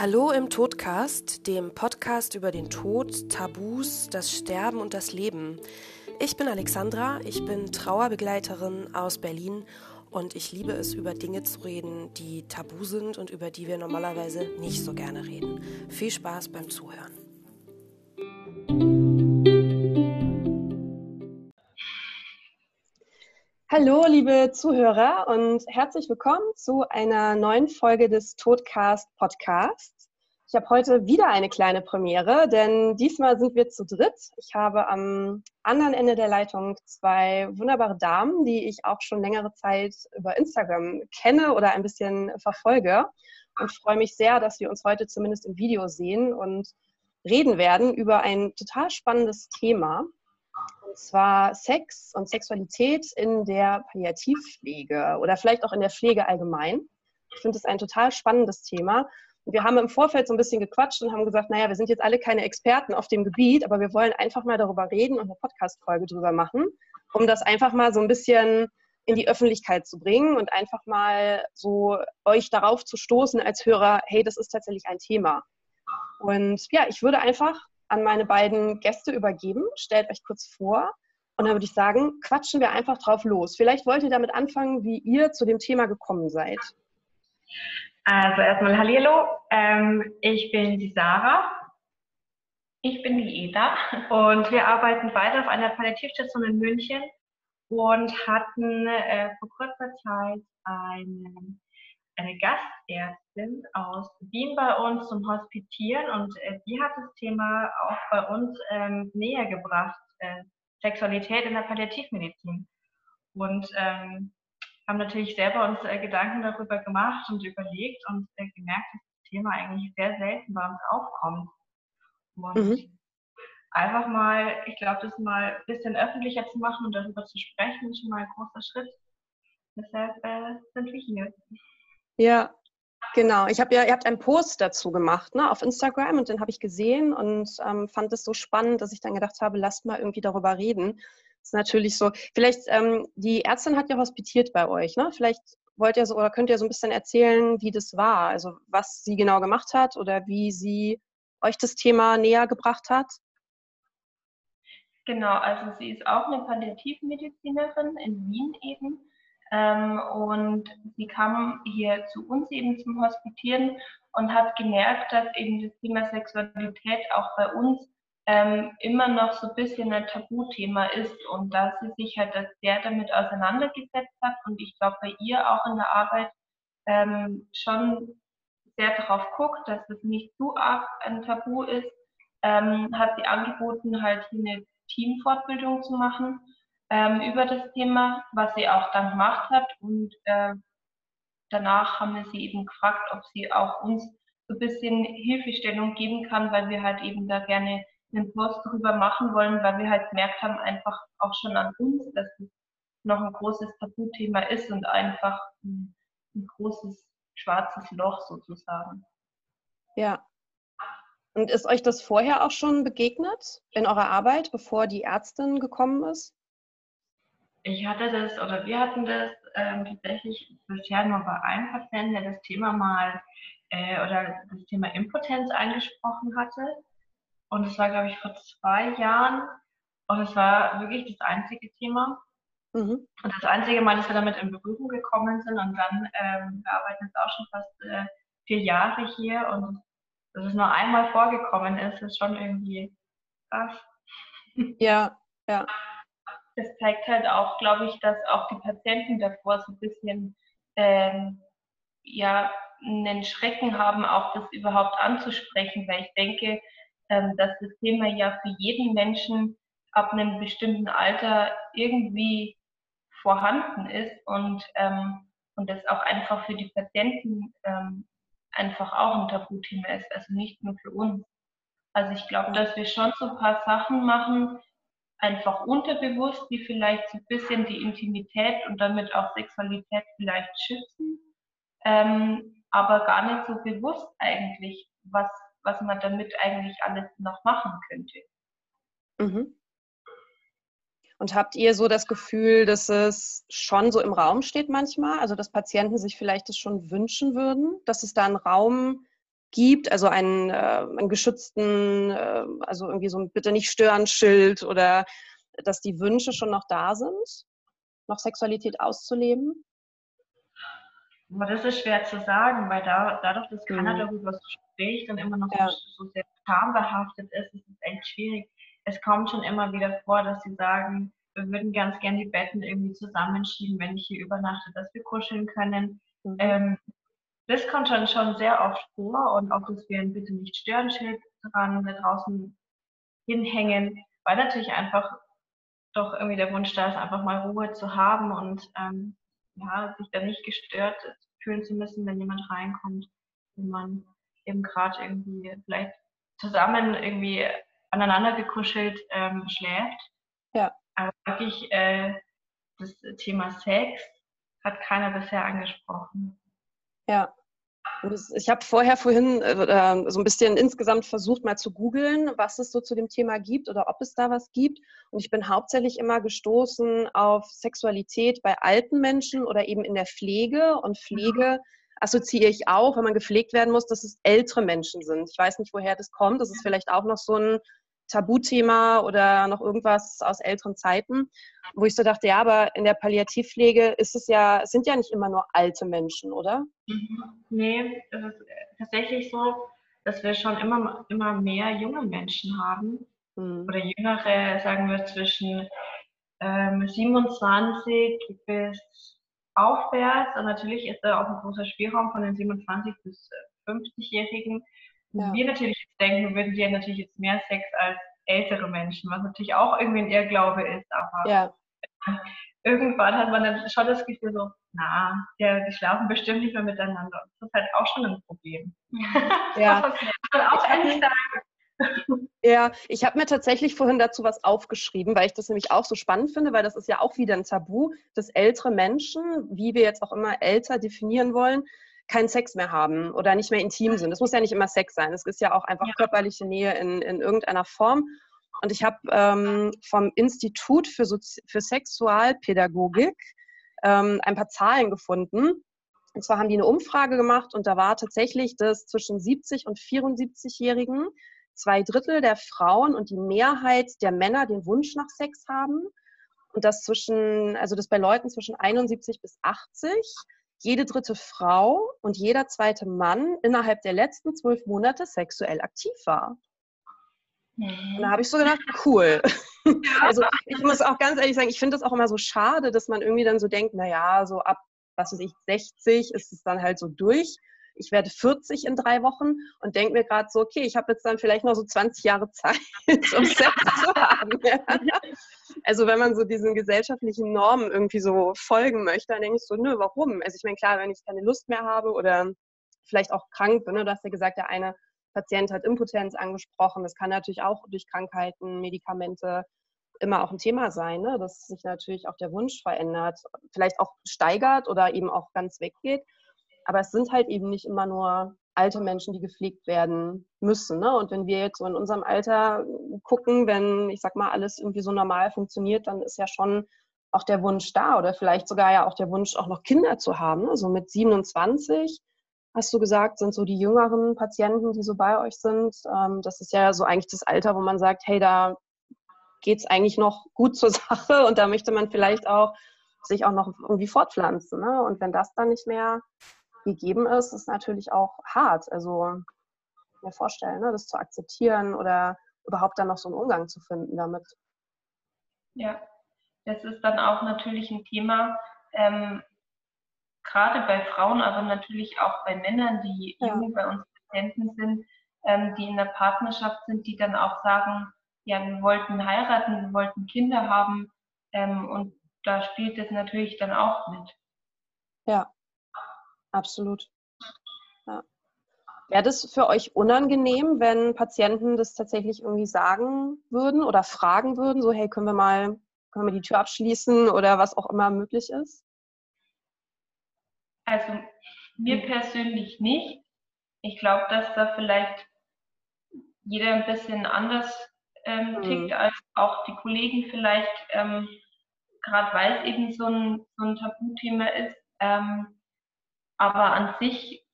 Hallo im Todcast, dem Podcast über den Tod, Tabus, das Sterben und das Leben. Ich bin Alexandra, ich bin Trauerbegleiterin aus Berlin und ich liebe es, über Dinge zu reden, die tabu sind und über die wir normalerweise nicht so gerne reden. Viel Spaß beim Zuhören. Hallo, liebe Zuhörer und herzlich willkommen zu einer neuen Folge des Todcast Podcasts. Ich habe heute wieder eine kleine Premiere, denn diesmal sind wir zu dritt. Ich habe am anderen Ende der Leitung zwei wunderbare Damen, die ich auch schon längere Zeit über Instagram kenne oder ein bisschen verfolge und freue mich sehr, dass wir uns heute zumindest im Video sehen und reden werden über ein total spannendes Thema. Und zwar Sex und Sexualität in der Palliativpflege oder vielleicht auch in der Pflege allgemein. Ich finde es ein total spannendes Thema. Wir haben im Vorfeld so ein bisschen gequatscht und haben gesagt, naja, wir sind jetzt alle keine Experten auf dem Gebiet, aber wir wollen einfach mal darüber reden und eine Podcast-Folge drüber machen, um das einfach mal so ein bisschen in die Öffentlichkeit zu bringen und einfach mal so euch darauf zu stoßen als Hörer, hey, das ist tatsächlich ein Thema. Und ja, ich würde einfach an meine beiden Gäste übergeben. Stellt euch kurz vor. Und dann würde ich sagen, quatschen wir einfach drauf los. Vielleicht wollt ihr damit anfangen, wie ihr zu dem Thema gekommen seid. Also erstmal Hallihallo. Ähm, ich bin die Sarah. Ich bin die Eda. Und wir arbeiten beide auf einer Palliativstation in München und hatten äh, vor kurzer Zeit einen eine Gastärztin aus Wien bei uns zum Hospitieren und äh, die hat das Thema auch bei uns ähm, näher gebracht, äh, Sexualität in der Palliativmedizin. Und ähm, haben natürlich selber uns äh, Gedanken darüber gemacht und überlegt und äh, gemerkt, dass das Thema eigentlich sehr selten bei uns aufkommt. Und mhm. einfach mal, ich glaube, das mal ein bisschen öffentlicher zu machen und darüber zu sprechen, ist schon mal ein großer Schritt. Deshalb äh, sind wir hier. Ja, genau. Ich habe ja, ihr habt einen Post dazu gemacht, ne, auf Instagram und den habe ich gesehen und ähm, fand es so spannend, dass ich dann gedacht habe, lasst mal irgendwie darüber reden. Das ist natürlich so. Vielleicht, ähm, die Ärztin hat ja hospitiert bei euch, ne? Vielleicht wollt ihr so oder könnt ihr so ein bisschen erzählen, wie das war, also was sie genau gemacht hat oder wie sie euch das Thema näher gebracht hat? Genau, also sie ist auch eine Palliativmedizinerin in Wien eben ähm, und sie kam hier zu uns eben zum Hospitieren und hat gemerkt, dass eben das Thema Sexualität auch bei uns ähm, immer noch so ein bisschen ein Tabuthema ist und dass sie sich halt sehr damit auseinandergesetzt hat und ich glaube bei ihr auch in der Arbeit ähm, schon sehr darauf guckt, dass es nicht zu arg ein Tabu ist, ähm, hat sie angeboten, halt eine Teamfortbildung zu machen ähm, über das Thema, was sie auch dann gemacht hat. Und äh, danach haben wir sie eben gefragt, ob sie auch uns so ein bisschen Hilfestellung geben kann, weil wir halt eben da gerne einen Post darüber machen wollen, weil wir halt gemerkt haben, einfach auch schon an uns, dass es noch ein großes Tabuthema ist und einfach ein, ein großes schwarzes Loch sozusagen. Ja. Und ist euch das vorher auch schon begegnet in eurer Arbeit, bevor die Ärztin gekommen ist? Ich hatte das oder wir hatten das ähm, tatsächlich bisher nur bei einem Patienten, der das Thema mal äh, oder das Thema Impotenz angesprochen hatte. Und es war, glaube ich, vor zwei Jahren. Und es war wirklich das einzige Thema. Mhm. Und das einzige Mal, dass wir damit in Berührung gekommen sind. Und dann, ähm, wir arbeiten jetzt auch schon fast äh, vier Jahre hier. Und dass es nur einmal vorgekommen ist, ist schon irgendwie krass. Ja, ja das zeigt halt auch, glaube ich, dass auch die Patienten davor so ein bisschen ähm, ja, einen Schrecken haben, auch das überhaupt anzusprechen, weil ich denke, ähm, dass das Thema ja für jeden Menschen ab einem bestimmten Alter irgendwie vorhanden ist und, ähm, und das auch einfach für die Patienten ähm, einfach auch ein Tabuthema ist, also nicht nur für uns. Also ich glaube, dass wir schon so ein paar Sachen machen, einfach unterbewusst, die vielleicht so ein bisschen die Intimität und damit auch Sexualität vielleicht schützen, ähm, aber gar nicht so bewusst eigentlich, was, was man damit eigentlich alles noch machen könnte. Mhm. Und habt ihr so das Gefühl, dass es schon so im Raum steht manchmal, also dass Patienten sich vielleicht das schon wünschen würden, dass es da einen Raum gibt, also einen, äh, einen geschützten, äh, also irgendwie so ein Bitte nicht stören Schild oder dass die Wünsche schon noch da sind, noch Sexualität auszuleben? Das ist schwer zu sagen, weil da, dadurch, dass keiner mhm. darüber spricht und immer noch ja. so, so sehr schambehaftet ist, ist es echt schwierig. Es kommt schon immer wieder vor, dass sie sagen, wir würden ganz gern die Betten irgendwie zusammenschieben, wenn ich hier übernachte, dass wir kuscheln können. Mhm. Ähm, das kommt schon, schon sehr oft vor und auch, dass wir ein Bitte nicht stören Schild dran da draußen hinhängen, weil natürlich einfach doch irgendwie der Wunsch da ist, einfach mal Ruhe zu haben und ähm, ja, sich da nicht gestört fühlen zu müssen, wenn jemand reinkommt, wenn man eben gerade irgendwie vielleicht zusammen irgendwie aneinander gekuschelt ähm, schläft. Ja. Aber wirklich äh, das Thema Sex hat keiner bisher angesprochen. Ja. Ich habe vorher vorhin äh, äh, so ein bisschen insgesamt versucht, mal zu googeln, was es so zu dem Thema gibt oder ob es da was gibt. Und ich bin hauptsächlich immer gestoßen auf Sexualität bei alten Menschen oder eben in der Pflege. Und Pflege assoziiere ich auch, wenn man gepflegt werden muss, dass es ältere Menschen sind. Ich weiß nicht, woher das kommt. Das ist vielleicht auch noch so ein Tabuthema oder noch irgendwas aus älteren Zeiten, wo ich so dachte, ja, aber in der Palliativpflege ist es ja, sind ja nicht immer nur alte Menschen, oder? Mhm. Nee, es ist tatsächlich so, dass wir schon immer, immer mehr junge Menschen haben. Mhm. Oder jüngere, sagen wir, zwischen ähm, 27 bis aufwärts. Und natürlich ist da auch ein großer Spielraum von den 27 bis 50-Jährigen. Ja. Wir natürlich denken, würden die natürlich jetzt mehr Sex als ältere Menschen, was natürlich auch irgendwie ein Irrglaube ist, aber ja. irgendwann hat man dann schon das Gefühl so, na, ja, die schlafen bestimmt nicht mehr miteinander. Das ist halt auch schon ein Problem. Ja. das muss man auch ehrlich sagen. Ja, ich habe mir tatsächlich vorhin dazu was aufgeschrieben, weil ich das nämlich auch so spannend finde, weil das ist ja auch wieder ein Tabu, dass ältere Menschen, wie wir jetzt auch immer älter definieren wollen, keinen Sex mehr haben oder nicht mehr intim sind. Das muss ja nicht immer Sex sein. Es ist ja auch einfach ja. körperliche Nähe in, in irgendeiner Form. Und ich habe ähm, vom Institut für, Sozi für Sexualpädagogik ähm, ein paar Zahlen gefunden. Und zwar haben die eine Umfrage gemacht und da war tatsächlich, dass zwischen 70 und 74-Jährigen zwei Drittel der Frauen und die Mehrheit der Männer den Wunsch nach Sex haben. Und das zwischen, also das bei Leuten zwischen 71 bis 80 jede dritte Frau und jeder zweite Mann innerhalb der letzten zwölf Monate sexuell aktiv war. Und da habe ich so gedacht, cool. also ich muss auch ganz ehrlich sagen, ich finde das auch immer so schade, dass man irgendwie dann so denkt, naja, so ab, was weiß ich, 60 ist es dann halt so durch ich werde 40 in drei Wochen und denke mir gerade so, okay, ich habe jetzt dann vielleicht noch so 20 Jahre Zeit, um Sex zu haben. Also wenn man so diesen gesellschaftlichen Normen irgendwie so folgen möchte, dann denke ich so, nö, warum? Also ich meine, klar, wenn ich keine Lust mehr habe oder vielleicht auch krank bin, ne, du hast ja gesagt, der eine Patient hat Impotenz angesprochen, das kann natürlich auch durch Krankheiten, Medikamente immer auch ein Thema sein, ne? dass sich natürlich auch der Wunsch verändert, vielleicht auch steigert oder eben auch ganz weggeht. Aber es sind halt eben nicht immer nur alte Menschen, die gepflegt werden müssen. Ne? Und wenn wir jetzt so in unserem Alter gucken, wenn, ich sag mal, alles irgendwie so normal funktioniert, dann ist ja schon auch der Wunsch da oder vielleicht sogar ja auch der Wunsch, auch noch Kinder zu haben. Ne? So mit 27, hast du gesagt, sind so die jüngeren Patienten, die so bei euch sind. Ähm, das ist ja so eigentlich das Alter, wo man sagt, hey, da geht es eigentlich noch gut zur Sache und da möchte man vielleicht auch sich auch noch irgendwie fortpflanzen. Ne? Und wenn das dann nicht mehr gegeben ist, ist natürlich auch hart. Also mir vorstellen, ne, das zu akzeptieren oder überhaupt dann noch so einen Umgang zu finden damit. Ja, das ist dann auch natürlich ein Thema, ähm, gerade bei Frauen, aber natürlich auch bei Männern, die ja. jung bei uns Patienten sind, ähm, die in der Partnerschaft sind, die dann auch sagen, ja, wir wollten heiraten, wir wollten Kinder haben ähm, und da spielt es natürlich dann auch mit. Ja, Absolut. Ja. Wäre das für euch unangenehm, wenn Patienten das tatsächlich irgendwie sagen würden oder fragen würden, so hey, können wir mal, können wir die Tür abschließen oder was auch immer möglich ist? Also mir persönlich nicht. Ich glaube, dass da vielleicht jeder ein bisschen anders ähm, mhm. tickt, als auch die Kollegen vielleicht, ähm, gerade weil es eben so ein, so ein Tabuthema ist. Ähm, aber an sich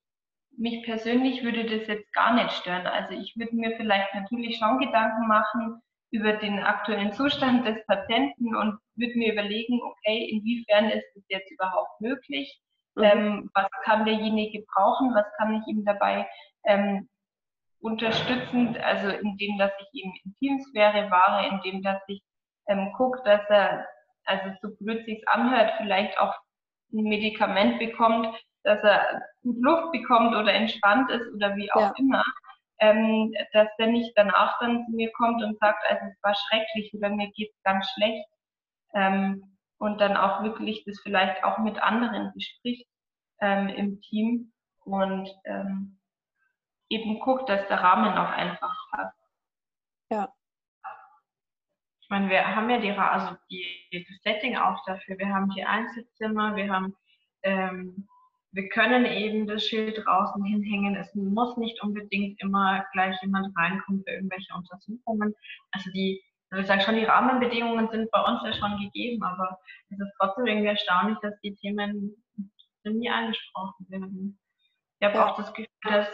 mich persönlich würde das jetzt gar nicht stören. Also ich würde mir vielleicht natürlich schon Gedanken machen über den aktuellen Zustand des Patienten und würde mir überlegen, okay, inwiefern ist es jetzt überhaupt möglich? Mhm. Ähm, was kann derjenige brauchen? Was kann ich ihm dabei ähm, unterstützend, also indem, dass ich ihm Intimsphäre wahre, indem, dass ich ähm, gucke, dass er, also so blöd sich anhört, vielleicht auch ein Medikament bekommt, dass er gut Luft bekommt oder entspannt ist oder wie auch ja. immer, ähm, dass der nicht danach dann zu mir kommt und sagt, also es war schrecklich oder mir geht es ganz schlecht ähm, und dann auch wirklich das vielleicht auch mit anderen bespricht ähm, im Team und ähm, eben guckt, dass der Rahmen auch einfach passt. Ja. Ich meine, wir haben ja die, also die, das Setting auch dafür. Wir haben hier Einzelzimmer, wir haben, ähm, wir können eben das Schild draußen hinhängen. Es muss nicht unbedingt immer gleich jemand reinkommen für irgendwelche Untersuchungen. Also die, also ich sage schon, die Rahmenbedingungen sind bei uns ja schon gegeben, aber es ist trotzdem irgendwie erstaunlich, dass die Themen nie angesprochen werden. Ich habe ja. auch das Gefühl, dass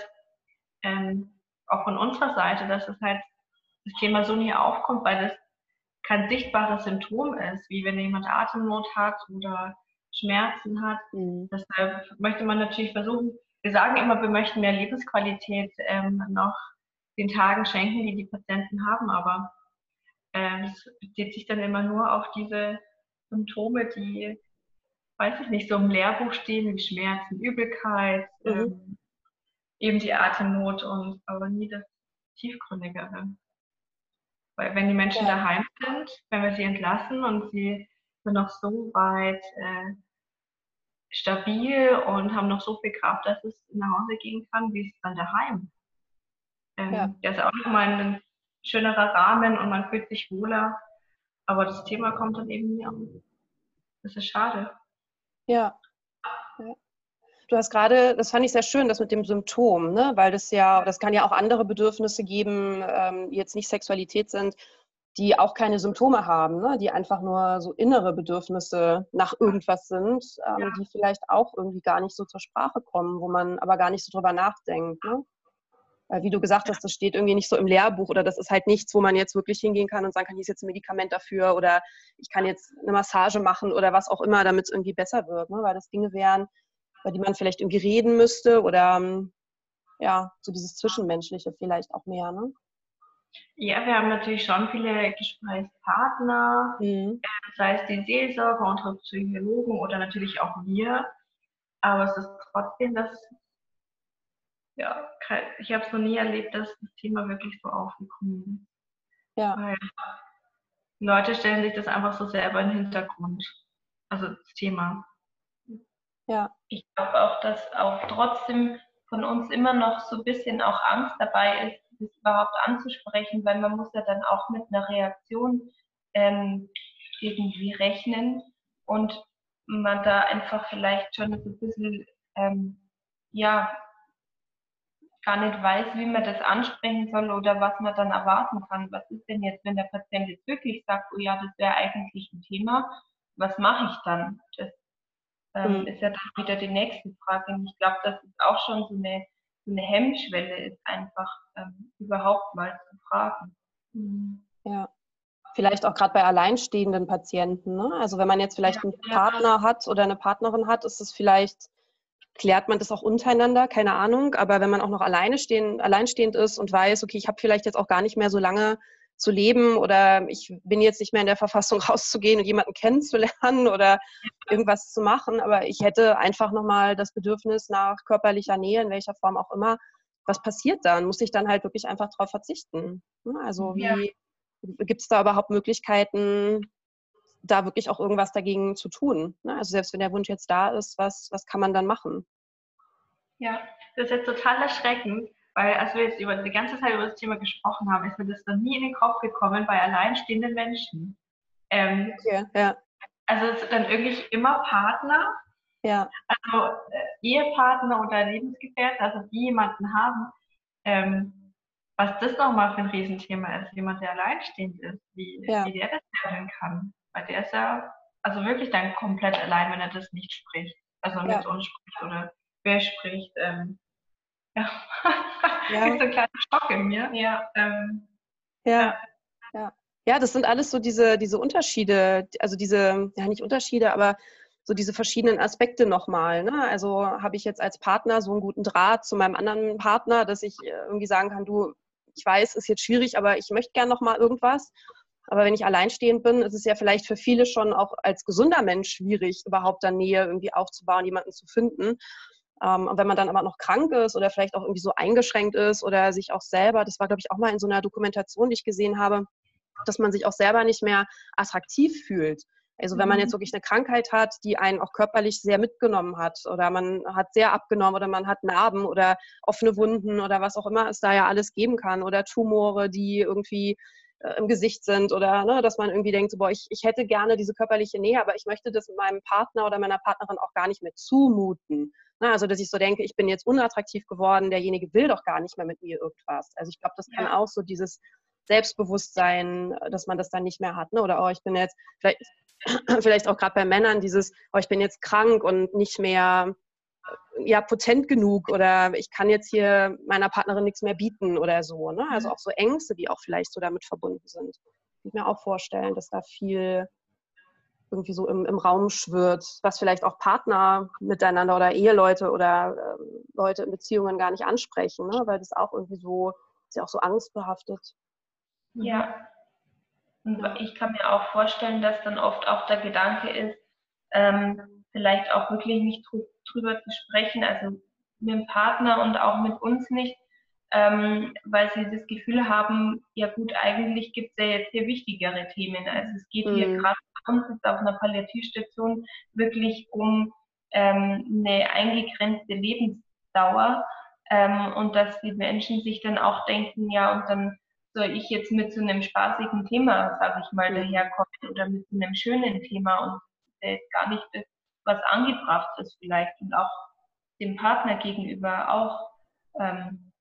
ähm, auch von unserer Seite, dass es halt das Thema so nie aufkommt, weil es kein sichtbares Symptom ist, wie wenn jemand Atemnot hat oder Schmerzen hat. Mhm. Deshalb möchte man natürlich versuchen, wir sagen immer, wir möchten mehr Lebensqualität ähm, noch den Tagen schenken, die die Patienten haben, aber äh, es bezieht sich dann immer nur auf diese Symptome, die, weiß ich nicht, so im Lehrbuch stehen, wie Schmerzen, Übelkeit, mhm. ähm, eben die Atemnot und aber nie das Tiefgründigere. Weil wenn die Menschen ja. daheim sind, wenn wir sie entlassen und sie sind noch so weit äh, stabil und haben noch so viel Kraft, dass es nach Hause gehen kann, wie es dann daheim. Ähm, ja. Der ist auch nochmal ein schönerer Rahmen und man fühlt sich wohler. Aber das Thema kommt dann eben nie an. Das ist schade. Ja. ja. Du hast gerade, das fand ich sehr schön, das mit dem Symptom, ne? weil das ja, das kann ja auch andere Bedürfnisse geben, ähm, die jetzt nicht Sexualität sind, die auch keine Symptome haben, ne? die einfach nur so innere Bedürfnisse nach irgendwas sind, ähm, ja. die vielleicht auch irgendwie gar nicht so zur Sprache kommen, wo man aber gar nicht so drüber nachdenkt. Ne? Weil wie du gesagt hast, das steht irgendwie nicht so im Lehrbuch oder das ist halt nichts, wo man jetzt wirklich hingehen kann und sagen kann, hier ist jetzt ein Medikament dafür oder ich kann jetzt eine Massage machen oder was auch immer, damit es irgendwie besser wird. Ne? Weil das Dinge wären, über die man vielleicht irgendwie reden müsste oder ähm, ja, so dieses Zwischenmenschliche vielleicht auch mehr, ne? Ja, wir haben natürlich schon viele Gesprächspartner, mhm. Äh, sei es die Seelsorger, unsere Psychologen oder natürlich auch wir. Aber es ist trotzdem das, ja, ich habe es noch nie erlebt, dass das Thema wirklich so aufgekommen ist. Ja. Weil Leute stellen sich das einfach so selber in den Hintergrund. Also das Thema. Ja. Ich glaube auch, dass auch trotzdem von uns immer noch so ein bisschen auch Angst dabei ist, das überhaupt anzusprechen, weil man muss ja dann auch mit einer Reaktion ähm, irgendwie rechnen und man da einfach vielleicht schon so ein bisschen, ähm, ja, gar nicht weiß, wie man das ansprechen soll oder was man dann erwarten kann. Was ist denn jetzt, wenn der Patient jetzt wirklich sagt, oh ja, das wäre eigentlich ein Thema, was mache ich dann? Das ähm, mhm. ist ja dann wieder die nächste Frage. Und ich glaube, das ist auch schon so eine, eine Hemmschwelle, ist einfach ähm, überhaupt mal zu fragen. Mhm. Ja. Vielleicht auch gerade bei alleinstehenden Patienten. Ne? Also wenn man jetzt vielleicht ja, einen Partner ja. hat oder eine Partnerin hat, ist es vielleicht, klärt man das auch untereinander, keine Ahnung. Aber wenn man auch noch alleine stehen, alleinstehend ist und weiß, okay, ich habe vielleicht jetzt auch gar nicht mehr so lange zu leben oder ich bin jetzt nicht mehr in der Verfassung rauszugehen und jemanden kennenzulernen oder irgendwas zu machen, aber ich hätte einfach nochmal das Bedürfnis nach körperlicher Nähe, in welcher Form auch immer. Was passiert dann? Muss ich dann halt wirklich einfach darauf verzichten? Ne? Also wie ja. gibt es da überhaupt Möglichkeiten, da wirklich auch irgendwas dagegen zu tun? Ne? Also selbst wenn der Wunsch jetzt da ist, was, was kann man dann machen? Ja, das ist jetzt total erschreckend, weil als wir jetzt über die ganze Zeit über das Thema gesprochen haben, ist mir das noch nie in den Kopf gekommen bei alleinstehenden Menschen. Ähm, okay, ja. Also es sind dann wirklich immer Partner, ja. also äh, Ehepartner oder Lebensgefährte, also die jemanden haben. Ähm, was das nochmal für ein Riesenthema ist, jemand, der alleinstehend ist, wie, ja. wie der das handeln kann. Weil der ist ja also wirklich dann komplett allein, wenn er das nicht spricht. Also mit ja. uns spricht oder wer spricht. Ähm, ja, ja. so ein kleiner Schock in mir. Ja, ähm, ja. ja. Ja, das sind alles so diese, diese Unterschiede, also diese, ja nicht Unterschiede, aber so diese verschiedenen Aspekte nochmal. Ne? Also habe ich jetzt als Partner so einen guten Draht zu meinem anderen Partner, dass ich äh, irgendwie sagen kann, du, ich weiß, ist jetzt schwierig, aber ich möchte gern nochmal irgendwas. Aber wenn ich alleinstehend bin, ist es ja vielleicht für viele schon auch als gesunder Mensch schwierig, überhaupt da Nähe irgendwie aufzubauen, jemanden zu finden. Ähm, und wenn man dann aber noch krank ist oder vielleicht auch irgendwie so eingeschränkt ist oder sich auch selber, das war, glaube ich, auch mal in so einer Dokumentation, die ich gesehen habe, dass man sich auch selber nicht mehr attraktiv fühlt. Also wenn man jetzt mhm. wirklich eine Krankheit hat, die einen auch körperlich sehr mitgenommen hat oder man hat sehr abgenommen oder man hat Narben oder offene Wunden oder was auch immer es da ja alles geben kann oder Tumore, die irgendwie äh, im Gesicht sind oder ne, dass man irgendwie denkt, so, boah, ich, ich hätte gerne diese körperliche Nähe, aber ich möchte das meinem Partner oder meiner Partnerin auch gar nicht mehr zumuten. Ne, also dass ich so denke, ich bin jetzt unattraktiv geworden, derjenige will doch gar nicht mehr mit mir irgendwas. Also ich glaube, das kann ja. auch so dieses Selbstbewusstsein, dass man das dann nicht mehr hat. Ne? Oder oh, ich bin jetzt, vielleicht, vielleicht auch gerade bei Männern, dieses, oh, ich bin jetzt krank und nicht mehr ja, potent genug oder ich kann jetzt hier meiner Partnerin nichts mehr bieten oder so. Ne? Also mhm. auch so Ängste, die auch vielleicht so damit verbunden sind. Ich mir auch vorstellen, dass da viel irgendwie so im, im Raum schwirrt, was vielleicht auch Partner miteinander oder Eheleute oder äh, Leute in Beziehungen gar nicht ansprechen, ne? weil das auch irgendwie so, ist ja auch so angstbehaftet. Ja. Und ich kann mir auch vorstellen, dass dann oft auch der Gedanke ist, ähm, vielleicht auch wirklich nicht drüber zu sprechen, also mit dem Partner und auch mit uns nicht, ähm, weil sie das Gefühl haben, ja gut, eigentlich gibt es ja jetzt hier wichtigere Themen. Also es geht mhm. hier gerade bei uns jetzt auf einer Palliativstation wirklich um ähm, eine eingegrenzte Lebensdauer ähm, und dass die Menschen sich dann auch denken, ja, und dann soll ich jetzt mit so einem spaßigen Thema, sage ich mal, mhm. daherkommen oder mit so einem schönen Thema und jetzt gar nicht das, was angebracht ist vielleicht und auch dem Partner gegenüber auch ähm,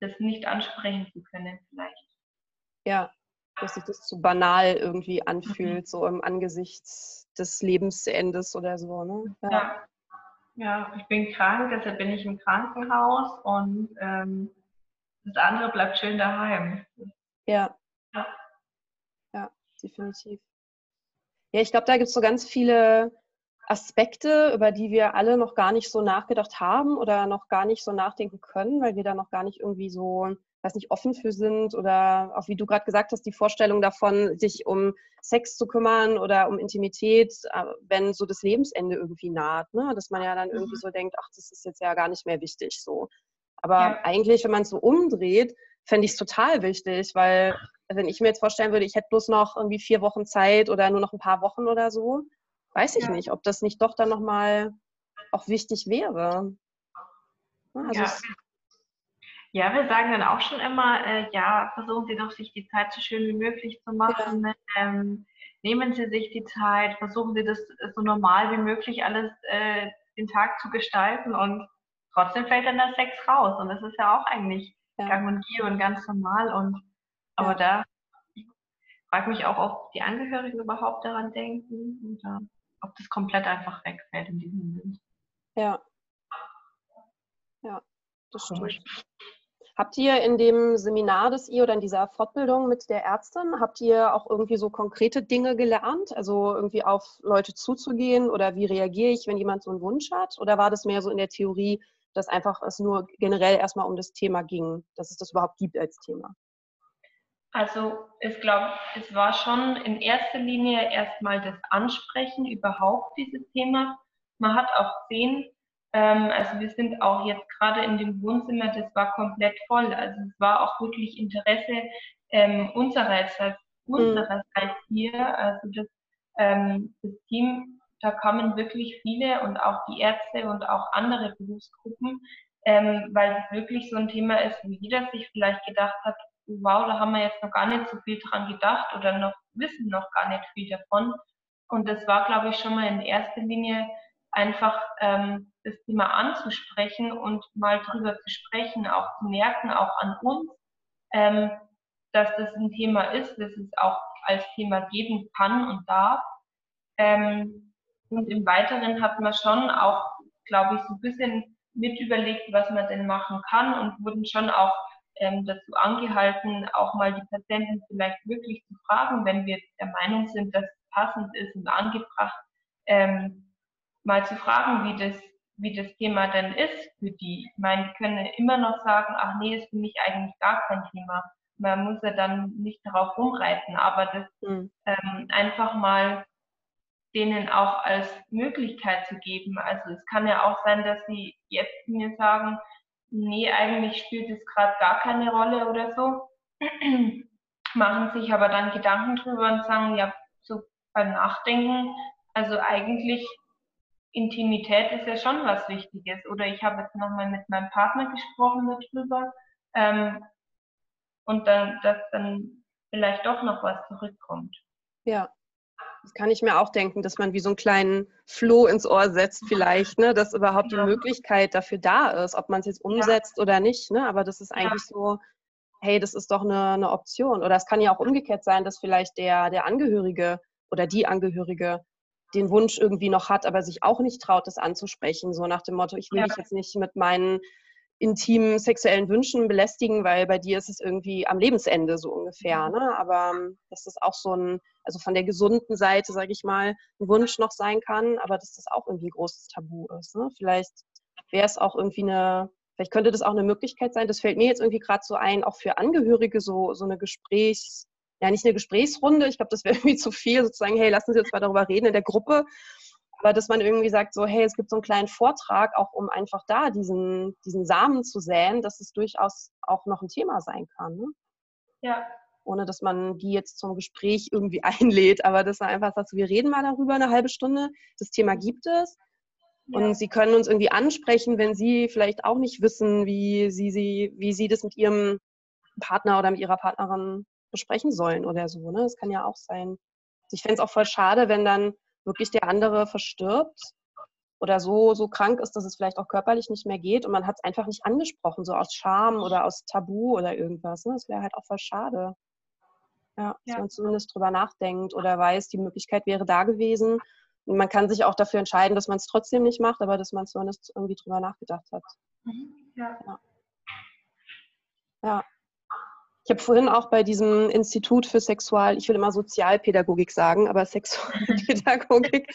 das nicht ansprechen zu können vielleicht. Ja, dass sich das zu banal irgendwie anfühlt, mhm. so im Angesicht des Lebensendes oder so. Ne? Ja. ja. ja. ich bin krank, deshalb bin ich im Krankenhaus und ähm, das andere bleibt schön daheim. Ja. Ja, ja definitiv. Ja, ich glaube, da gibt es so ganz viele Aspekte, über die wir alle noch gar nicht so nachgedacht haben oder noch gar nicht so nachdenken können, weil wir da noch gar nicht irgendwie so, weiß nicht, offen für sind oder auch wie du gerade gesagt hast, die Vorstellung davon, sich um Sex zu kümmern oder um Intimität, äh, wenn so das Lebensende irgendwie naht, ne? dass man ja dann irgendwie mhm. so denkt, ach, das ist jetzt ja gar nicht mehr wichtig so. Aber ja. eigentlich, wenn man es so umdreht, fände ich es total wichtig, weil wenn ich mir jetzt vorstellen würde, ich hätte bloß noch irgendwie vier Wochen Zeit oder nur noch ein paar Wochen oder so, weiß ich ja. nicht, ob das nicht doch dann nochmal auch wichtig wäre. Also ja. ja. wir sagen dann auch schon immer, äh, ja, versuchen Sie doch, sich die Zeit so schön wie möglich zu machen. Ja. Ähm, nehmen Sie sich die Zeit, versuchen Sie das so normal wie möglich alles äh, den Tag zu gestalten und trotzdem fällt dann der Sex raus. Und das ist ja auch eigentlich ja. gang und gäbe und ganz normal. Und aber da frage mich auch, ob die Angehörigen überhaupt daran denken oder ob das komplett einfach wegfällt in diesem Moment. Ja. Ja, das stimmt. Habt ihr in dem Seminar, das ihr oder in dieser Fortbildung mit der Ärztin, habt ihr auch irgendwie so konkrete Dinge gelernt? Also irgendwie auf Leute zuzugehen oder wie reagiere ich, wenn jemand so einen Wunsch hat? Oder war das mehr so in der Theorie, dass einfach es nur generell erstmal um das Thema ging, dass es das überhaupt gibt als Thema? Also ich glaube, es war schon in erster Linie erstmal das Ansprechen überhaupt dieses Thema. Man hat auch gesehen, ähm, also wir sind auch jetzt gerade in dem Wohnzimmer, das war komplett voll. Also es war auch wirklich Interesse ähm, unsererseits, mhm. unsererseits hier. Also das, ähm, das Team, da kamen wirklich viele und auch die Ärzte und auch andere Berufsgruppen, ähm, weil es wirklich so ein Thema ist, wo jeder sich vielleicht gedacht hat, wow, da haben wir jetzt noch gar nicht so viel dran gedacht oder noch wissen noch gar nicht viel davon. Und das war, glaube ich, schon mal in erster Linie einfach ähm, das Thema anzusprechen und mal drüber zu sprechen, auch zu merken, auch an uns, ähm, dass das ein Thema ist, dass es auch als Thema geben kann und darf. Ähm, und im Weiteren hat man schon auch, glaube ich, so ein bisschen mit überlegt, was man denn machen kann und wurden schon auch ähm, dazu angehalten, auch mal die Patienten vielleicht wirklich zu fragen, wenn wir der Meinung sind, dass es passend ist und angebracht, ähm, mal zu fragen, wie das, wie das Thema denn ist für die. Ich meine, die können immer noch sagen, ach nee, ist für mich eigentlich gar kein Thema. Man muss ja dann nicht darauf rumreiten, aber das mhm. ähm, einfach mal denen auch als Möglichkeit zu geben. Also es kann ja auch sein, dass sie jetzt mir sagen, nee, eigentlich spielt es gerade gar keine Rolle oder so, machen sich aber dann Gedanken drüber und sagen, ja, so beim Nachdenken, also eigentlich Intimität ist ja schon was Wichtiges. Oder ich habe jetzt nochmal mit meinem Partner gesprochen darüber ähm, und dann, dass dann vielleicht doch noch was zurückkommt. Ja, das kann ich mir auch denken, dass man wie so einen kleinen Floh ins Ohr setzt, vielleicht, ne, dass überhaupt ja. die Möglichkeit dafür da ist, ob man es jetzt umsetzt ja. oder nicht. Ne? Aber das ist eigentlich ja. so, hey, das ist doch eine, eine Option. Oder es kann ja auch umgekehrt sein, dass vielleicht der, der Angehörige oder die Angehörige den Wunsch irgendwie noch hat, aber sich auch nicht traut, das anzusprechen. So nach dem Motto, ich will dich jetzt nicht mit meinen intimen sexuellen Wünschen belästigen, weil bei dir ist es irgendwie am Lebensende so ungefähr. Ne? Aber ähm, das auch so ein, also von der gesunden Seite, sage ich mal, ein Wunsch noch sein kann, aber dass das auch irgendwie ein großes Tabu ist. Ne? Vielleicht wäre es auch irgendwie eine, vielleicht könnte das auch eine Möglichkeit sein, das fällt mir jetzt irgendwie gerade so ein, auch für Angehörige so, so eine Gesprächs, ja nicht eine Gesprächsrunde, ich glaube, das wäre irgendwie zu viel, sozusagen, hey, lassen Sie uns mal darüber reden in der Gruppe, aber dass man irgendwie sagt, so, hey, es gibt so einen kleinen Vortrag, auch um einfach da diesen, diesen Samen zu säen, dass es durchaus auch noch ein Thema sein kann. Ne? Ja. Ohne dass man die jetzt zum Gespräch irgendwie einlädt, aber dass man einfach sagt, wir reden mal darüber eine halbe Stunde, das Thema gibt es. Und ja. sie können uns irgendwie ansprechen, wenn sie vielleicht auch nicht wissen, wie sie, sie, wie sie das mit ihrem Partner oder mit ihrer Partnerin besprechen sollen oder so. Ne? Das kann ja auch sein. Ich fände es auch voll schade, wenn dann wirklich der andere verstirbt oder so, so krank ist, dass es vielleicht auch körperlich nicht mehr geht und man hat es einfach nicht angesprochen, so aus Scham oder aus Tabu oder irgendwas. Ne? Das wäre halt auch voll schade. Ja, dass ja. man zumindest drüber nachdenkt oder weiß, die Möglichkeit wäre da gewesen. Und man kann sich auch dafür entscheiden, dass man es trotzdem nicht macht, aber dass man zumindest irgendwie drüber nachgedacht hat. Mhm. Ja. ja. ja. Ich habe vorhin auch bei diesem Institut für Sexual, ich will immer Sozialpädagogik sagen, aber Sexualpädagogik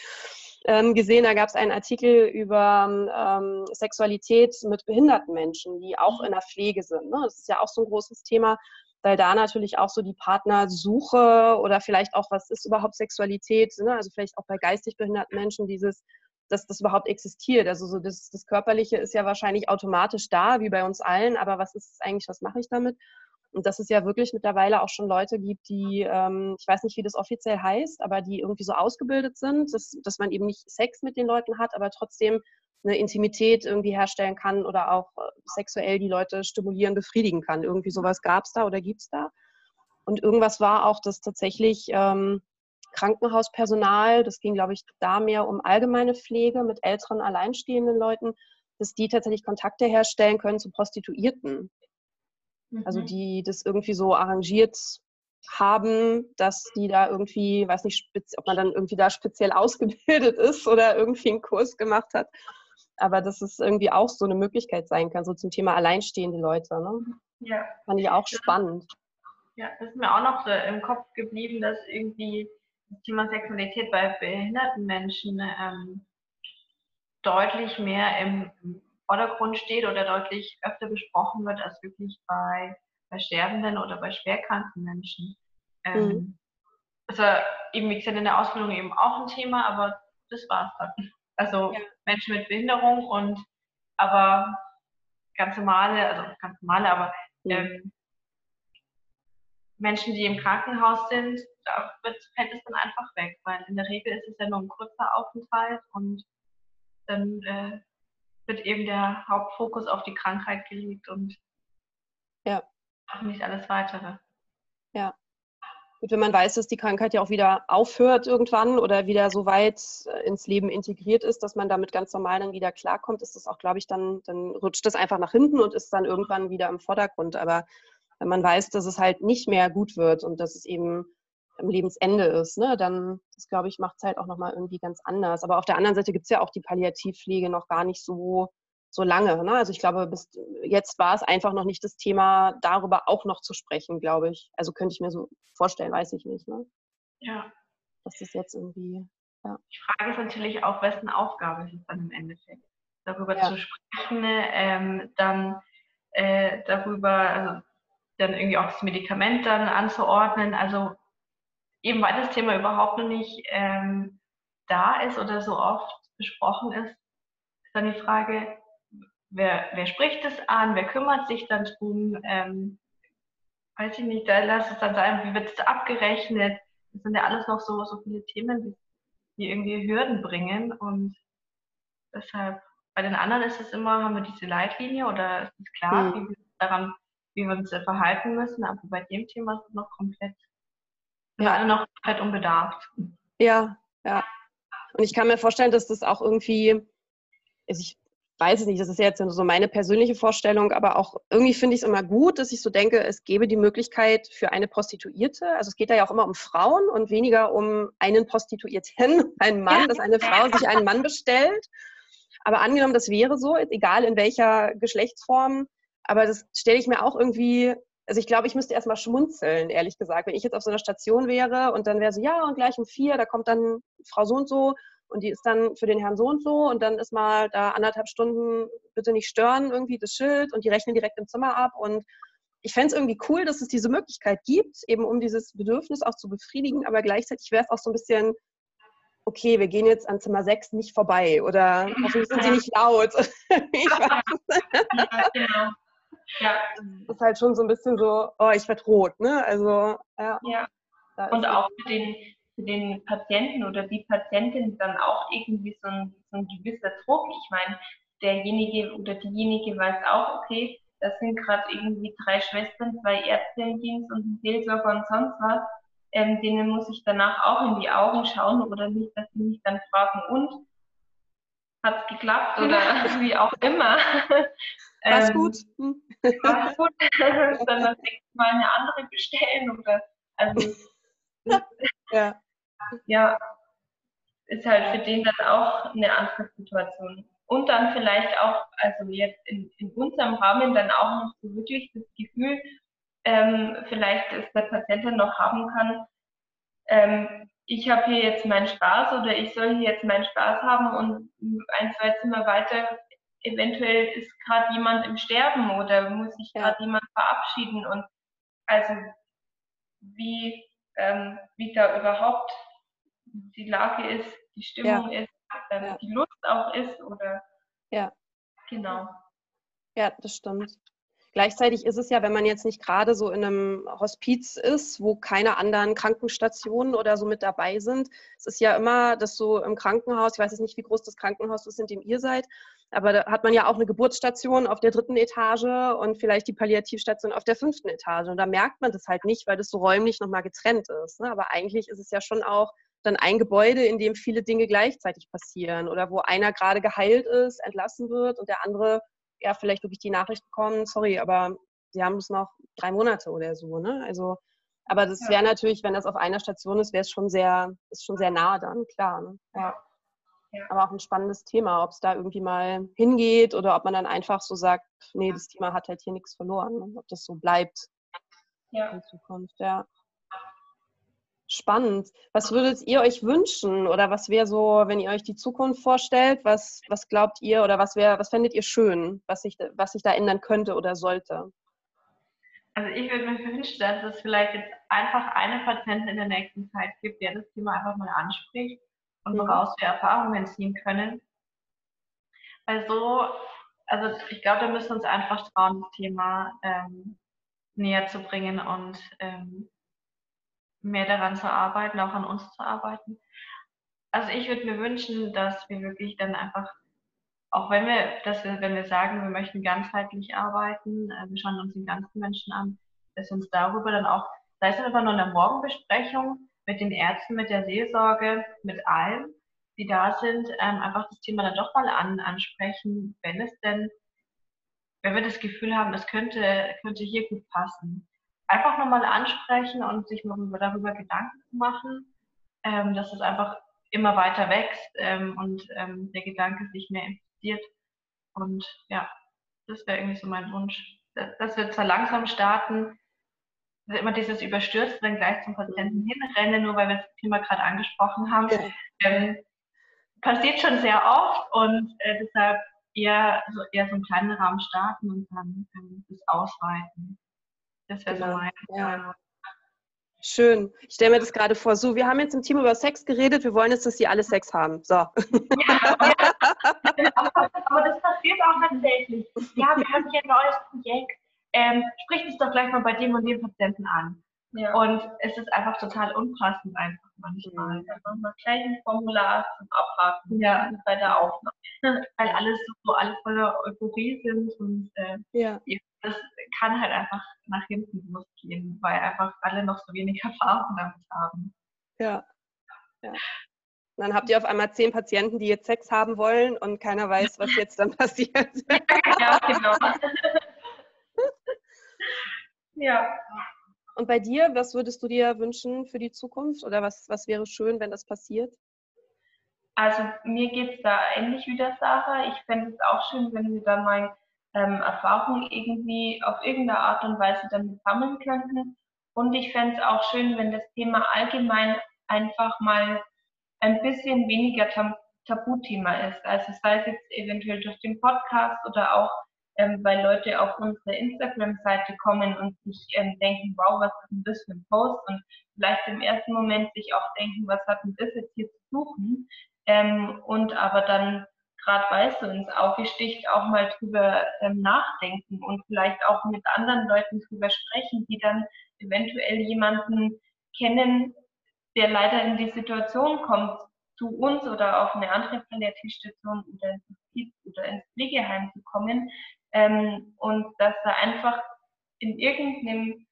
ähm, gesehen, da gab es einen Artikel über ähm, Sexualität mit behinderten Menschen, die auch in der Pflege sind. Ne? Das ist ja auch so ein großes Thema, weil da natürlich auch so die Partnersuche oder vielleicht auch, was ist überhaupt Sexualität, ne? also vielleicht auch bei geistig behinderten Menschen dieses dass das überhaupt existiert. Also so das, das Körperliche ist ja wahrscheinlich automatisch da, wie bei uns allen, aber was ist es eigentlich, was mache ich damit? Und dass es ja wirklich mittlerweile auch schon Leute gibt, die, ähm, ich weiß nicht, wie das offiziell heißt, aber die irgendwie so ausgebildet sind, dass, dass man eben nicht Sex mit den Leuten hat, aber trotzdem eine Intimität irgendwie herstellen kann oder auch äh, sexuell die Leute stimulieren, befriedigen kann. Irgendwie sowas gab es da oder gibt es da. Und irgendwas war auch, dass tatsächlich ähm, Krankenhauspersonal, das ging, glaube ich, da mehr um allgemeine Pflege mit älteren, alleinstehenden Leuten, dass die tatsächlich Kontakte herstellen können zu Prostituierten. Also mhm. die das irgendwie so arrangiert haben, dass die da irgendwie, weiß nicht, ob man dann irgendwie da speziell ausgebildet ist oder irgendwie einen Kurs gemacht hat. Aber dass es irgendwie auch so eine Möglichkeit sein kann, so zum Thema alleinstehende Leute. Ne? Ja. Fand ich auch spannend. Ja, das ist mir auch noch so im Kopf geblieben, dass irgendwie das Thema Sexualität bei behinderten Menschen ähm, deutlich mehr im Vordergrund steht oder deutlich öfter besprochen wird als wirklich bei, bei sterbenden oder bei schwerkranken Menschen. Ähm, mhm. Also eben, wie gesagt, in der Ausbildung eben auch ein Thema, aber das war es dann. Also ja. Menschen mit Behinderung und aber ganz normale, also ganz normale, aber ähm, Menschen, die im Krankenhaus sind, da wird, fällt es dann einfach weg, weil in der Regel ist es ja nur ein kurzer Aufenthalt und dann äh, wird eben der Hauptfokus auf die Krankheit gelegt und ja. nicht alles weitere. Ja. Gut, wenn man weiß, dass die Krankheit ja auch wieder aufhört irgendwann oder wieder so weit äh, ins Leben integriert ist, dass man damit ganz normal dann wieder klarkommt, ist das auch, glaube ich, dann, dann rutscht das einfach nach hinten und ist dann irgendwann wieder im Vordergrund. Aber wenn man weiß, dass es halt nicht mehr gut wird und dass es eben am Lebensende ist, ne, dann, das glaube ich, macht es halt auch nochmal irgendwie ganz anders. Aber auf der anderen Seite gibt es ja auch die Palliativpflege noch gar nicht so, so lange. Ne? Also ich glaube, bis jetzt war es einfach noch nicht das Thema, darüber auch noch zu sprechen, glaube ich. Also könnte ich mir so vorstellen, weiß ich nicht. Ne? Ja. Das ist jetzt irgendwie. Ja. Die Frage ist natürlich auch, wessen Aufgabe ist es dann im Endeffekt, darüber ja. zu sprechen, ähm, dann äh, darüber, also dann irgendwie auch das Medikament dann anzuordnen. Also eben weil das Thema überhaupt noch nicht ähm, da ist oder so oft besprochen ist, ist dann die Frage, wer, wer spricht es an, wer kümmert sich dann drum, ähm, weiß ich nicht, da lass es dann sein, wie wird es abgerechnet, das sind ja alles noch so, so viele Themen, die, die irgendwie Hürden bringen und deshalb, bei den anderen ist es immer, haben wir diese Leitlinie oder ist es klar, mhm. wie wir daran, wie wir uns verhalten müssen, aber bei dem Thema ist es noch komplett, ja. alle noch komplett unbedarft. Ja, ja. Und ich kann mir vorstellen, dass das auch irgendwie, also ich weiß es nicht, das ist jetzt so meine persönliche Vorstellung, aber auch irgendwie finde ich es immer gut, dass ich so denke, es gäbe die Möglichkeit für eine Prostituierte, also es geht da ja auch immer um Frauen und weniger um einen Prostituierten, einen Mann, dass eine Frau sich einen Mann bestellt. Aber angenommen, das wäre so, egal in welcher Geschlechtsform, aber das stelle ich mir auch irgendwie, also ich glaube, ich müsste erstmal schmunzeln, ehrlich gesagt. Wenn ich jetzt auf so einer Station wäre und dann wäre so, ja, und gleich um vier, da kommt dann Frau so und so und die ist dann für den Herrn so und so und dann ist mal da anderthalb Stunden bitte nicht stören, irgendwie das Schild und die rechnen direkt im Zimmer ab und ich fände es irgendwie cool, dass es diese Möglichkeit gibt, eben um dieses Bedürfnis auch zu befriedigen, aber gleichzeitig wäre es auch so ein bisschen, okay, wir gehen jetzt an Zimmer 6 nicht vorbei oder hoffentlich sind sie nicht laut. ich weiß. Ja. Das ist halt schon so ein bisschen so, oh, ich werde rot, ne? Also, ja. ja. Und auch für den, für den Patienten oder die Patientin dann auch irgendwie so ein, so ein gewisser Druck. Ich meine, derjenige oder diejenige weiß auch, okay, das sind gerade irgendwie drei Schwestern, zwei Ärzte im Dienst und ein Seelsorger und sonst was. Ähm, denen muss ich danach auch in die Augen schauen oder nicht, dass sie mich dann fragen, und hat es geklappt oder wie auch immer. War's ähm, gut? Hm. War's gut? dann das nächste Mal eine andere bestellen oder also ja ja, ist halt für den dann auch eine andere Situation. Und dann vielleicht auch, also jetzt in, in unserem Rahmen dann auch noch so wirklich das Gefühl, ähm, vielleicht ist der Patient dann noch haben kann, ähm, ich habe hier jetzt meinen Spaß oder ich soll hier jetzt meinen Spaß haben und ein, zwei Zimmer weiter, eventuell ist gerade jemand im Sterben oder muss sich gerade jemand verabschieden und also wie, ähm, wie da überhaupt die Lage ist, die Stimmung ja. ist, ähm, ja. die Lust auch ist oder ja. Genau. Ja, das stimmt. Gleichzeitig ist es ja, wenn man jetzt nicht gerade so in einem Hospiz ist, wo keine anderen Krankenstationen oder so mit dabei sind. Es ist ja immer, dass so im Krankenhaus, ich weiß jetzt nicht, wie groß das Krankenhaus ist, in dem ihr seid, aber da hat man ja auch eine Geburtsstation auf der dritten Etage und vielleicht die Palliativstation auf der fünften Etage. Und da merkt man das halt nicht, weil das so räumlich nochmal getrennt ist. Ne? Aber eigentlich ist es ja schon auch dann ein Gebäude, in dem viele Dinge gleichzeitig passieren oder wo einer gerade geheilt ist, entlassen wird und der andere ja vielleicht wirklich die Nachricht bekommt, sorry, aber sie haben es noch drei Monate oder so. Ne? Also, aber das wäre natürlich, wenn das auf einer Station ist, wäre es schon sehr, ist schon sehr nah dann, klar. Ne? Ja. ja. Aber auch ein spannendes Thema, ob es da irgendwie mal hingeht oder ob man dann einfach so sagt, nee, das Thema hat halt hier nichts verloren, ne? ob das so bleibt ja. in Zukunft, ja. Spannend. Was würdet ihr euch wünschen oder was wäre so, wenn ihr euch die Zukunft vorstellt, was, was glaubt ihr oder was wäre, was fändet ihr schön, was sich, was sich da ändern könnte oder sollte? Also ich würde mir wünschen, dass es vielleicht jetzt einfach eine Patientin in der nächsten Zeit gibt, der das Thema einfach mal anspricht und woraus mhm. wir Erfahrungen ziehen können. Weil so, also ich glaube, da müssen wir uns einfach trauen, das Thema ähm, näher zu bringen und ähm, mehr daran zu arbeiten, auch an uns zu arbeiten. Also ich würde mir wünschen, dass wir wirklich dann einfach, auch wenn wir, dass wir, wenn wir sagen, wir möchten ganzheitlich arbeiten, äh, wir schauen uns den ganzen Menschen an, dass wir uns darüber dann auch, sei es einfach nur in der Morgenbesprechung mit den Ärzten, mit der Seelsorge, mit allen, die da sind, ähm, einfach das Thema dann doch mal an, ansprechen, wenn es denn, wenn wir das Gefühl haben, es könnte, könnte hier gut passen einfach nochmal ansprechen und sich darüber Gedanken machen, ähm, dass es einfach immer weiter wächst ähm, und ähm, der Gedanke sich mehr infiziert. Und ja, das wäre irgendwie so mein Wunsch, dass wir zwar langsam starten, immer dieses Überstürzt, dann gleich zum Patienten hinrennen, nur weil wir das Thema gerade angesprochen haben, ja. ähm, passiert schon sehr oft und äh, deshalb eher so, eher so einen kleinen Rahmen starten und dann ähm, das ausweiten. Das wäre genau. so mein, ja. Schön. Ich stelle mir das gerade vor. So, wir haben jetzt im Team über Sex geredet. Wir wollen jetzt, dass sie alle Sex haben. So. Ja, aber das passiert auch tatsächlich. Ja, wir haben hier ein neues Projekt. Ähm, sprich es doch gleich mal bei dem und dem Patienten an. Ja. Und es ist einfach total unpassend einfach manchmal. Mhm. Dann machen wir gleich ein Formular zum Abhaken ja. bei der Aufnahme. Weil alles so, alles voller Euphorie sind und äh, ja. Das kann halt einfach nach hinten losgehen, weil einfach alle noch so wenig Erfahrung damit haben. Ja. ja. Dann habt ihr auf einmal zehn Patienten, die jetzt Sex haben wollen und keiner weiß, was jetzt dann passiert. ja, genau. ja. Und bei dir, was würdest du dir wünschen für die Zukunft oder was, was wäre schön, wenn das passiert? Also mir geht es da ähnlich wie der Sarah. Ich fände es auch schön, wenn wir da mal ähm, Erfahrung irgendwie auf irgendeine Art und Weise damit sammeln könnten. Und ich fände es auch schön, wenn das Thema allgemein einfach mal ein bisschen weniger Tab Tabuthema ist. Also sei es jetzt eventuell durch den Podcast oder auch ähm, weil Leute auf unsere Instagram-Seite kommen und sich ähm, denken, wow, was ist denn das für ein Post? Und vielleicht im ersten Moment sich auch denken, was hat denn das jetzt hier zu suchen? Ähm, und aber dann gerade weil es ins Auge sticht, auch mal drüber ähm, nachdenken und vielleicht auch mit anderen Leuten drüber sprechen, die dann eventuell jemanden kennen, der leider in die Situation kommt, zu uns oder auf eine andere Palliativstation oder ins Hospiz oder ins Pflegeheim zu kommen, ähm, und dass da einfach in irgendeinem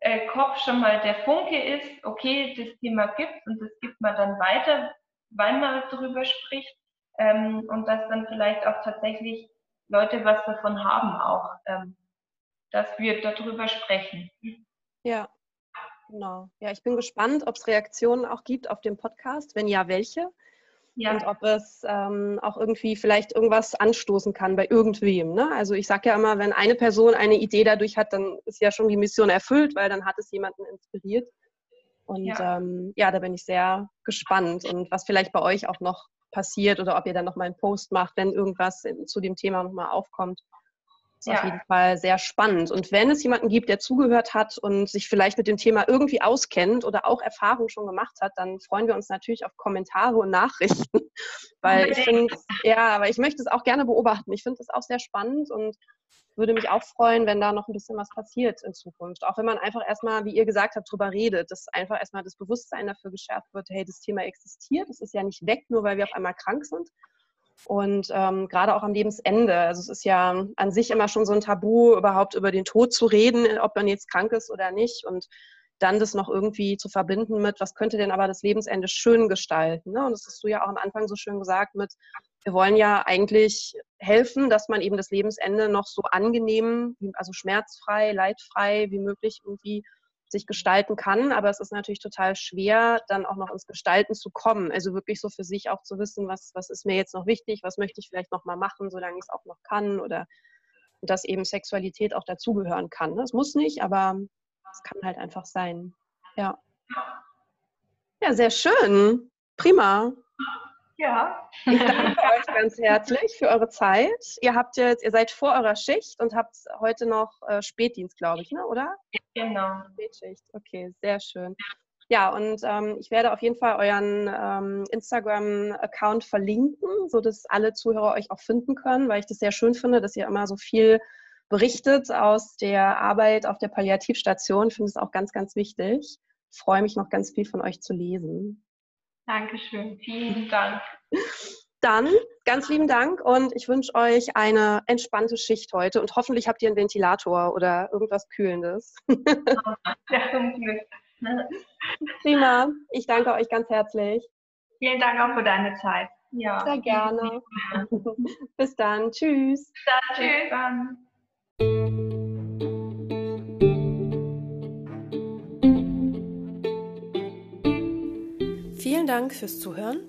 äh, Kopf schon mal der Funke ist, okay, das Thema gibt und das gibt man dann weiter, weil man darüber spricht ähm, und dass dann vielleicht auch tatsächlich Leute was davon haben auch, ähm, dass wir darüber sprechen. Ja, genau. Ja, ich bin gespannt, ob es Reaktionen auch gibt auf dem Podcast. Wenn ja, welche? Ja. Und ob es ähm, auch irgendwie vielleicht irgendwas anstoßen kann bei irgendwem. Ne? Also ich sage ja immer, wenn eine Person eine Idee dadurch hat, dann ist ja schon die Mission erfüllt, weil dann hat es jemanden inspiriert. Und ja, ähm, ja da bin ich sehr gespannt und was vielleicht bei euch auch noch passiert oder ob ihr dann nochmal einen Post macht, wenn irgendwas zu dem Thema nochmal aufkommt ist ja. auf jeden Fall sehr spannend. Und wenn es jemanden gibt, der zugehört hat und sich vielleicht mit dem Thema irgendwie auskennt oder auch Erfahrung schon gemacht hat, dann freuen wir uns natürlich auf Kommentare und Nachrichten. Weil ich finde, ja, aber ich möchte es auch gerne beobachten. Ich finde es auch sehr spannend und würde mich auch freuen, wenn da noch ein bisschen was passiert in Zukunft. Auch wenn man einfach erstmal, wie ihr gesagt habt, drüber redet, dass einfach erstmal das Bewusstsein dafür geschärft wird, hey, das Thema existiert, es ist ja nicht weg, nur weil wir auf einmal krank sind, und ähm, gerade auch am Lebensende. Also es ist ja an sich immer schon so ein Tabu, überhaupt über den Tod zu reden, ob man jetzt krank ist oder nicht. Und dann das noch irgendwie zu verbinden mit, was könnte denn aber das Lebensende schön gestalten. Ne? Und das hast du ja auch am Anfang so schön gesagt mit, wir wollen ja eigentlich helfen, dass man eben das Lebensende noch so angenehm, also schmerzfrei, leidfrei wie möglich irgendwie sich gestalten kann, aber es ist natürlich total schwer, dann auch noch ins Gestalten zu kommen. Also wirklich so für sich auch zu wissen, was, was ist mir jetzt noch wichtig, was möchte ich vielleicht noch mal machen, solange ich es auch noch kann oder dass eben Sexualität auch dazugehören kann. Es muss nicht, aber es kann halt einfach sein. Ja. Ja, sehr schön. Prima. Ja. Ich danke euch ganz herzlich für eure Zeit. Ihr habt jetzt, ihr seid vor eurer Schicht und habt heute noch äh, Spätdienst, glaube ich, ne? oder? Genau. Spätschicht. Okay, sehr schön. Ja, und ähm, ich werde auf jeden Fall euren ähm, Instagram-Account verlinken, sodass alle Zuhörer euch auch finden können, weil ich das sehr schön finde, dass ihr immer so viel berichtet aus der Arbeit auf der Palliativstation. Ich finde es auch ganz, ganz wichtig. Ich freue mich noch ganz viel von euch zu lesen. Dankeschön, vielen Dank. Dann ganz lieben Dank und ich wünsche euch eine entspannte Schicht heute und hoffentlich habt ihr einen Ventilator oder irgendwas Kühlendes. Ja, zum Glück. Prima, ich danke euch ganz herzlich. Vielen Dank auch für deine Zeit. Ja. Sehr gerne. Bis dann. Tschüss. Bis dann. Tschüss. Bis dann. Vielen Dank fürs Zuhören.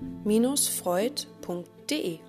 www.leit-und-freud.de.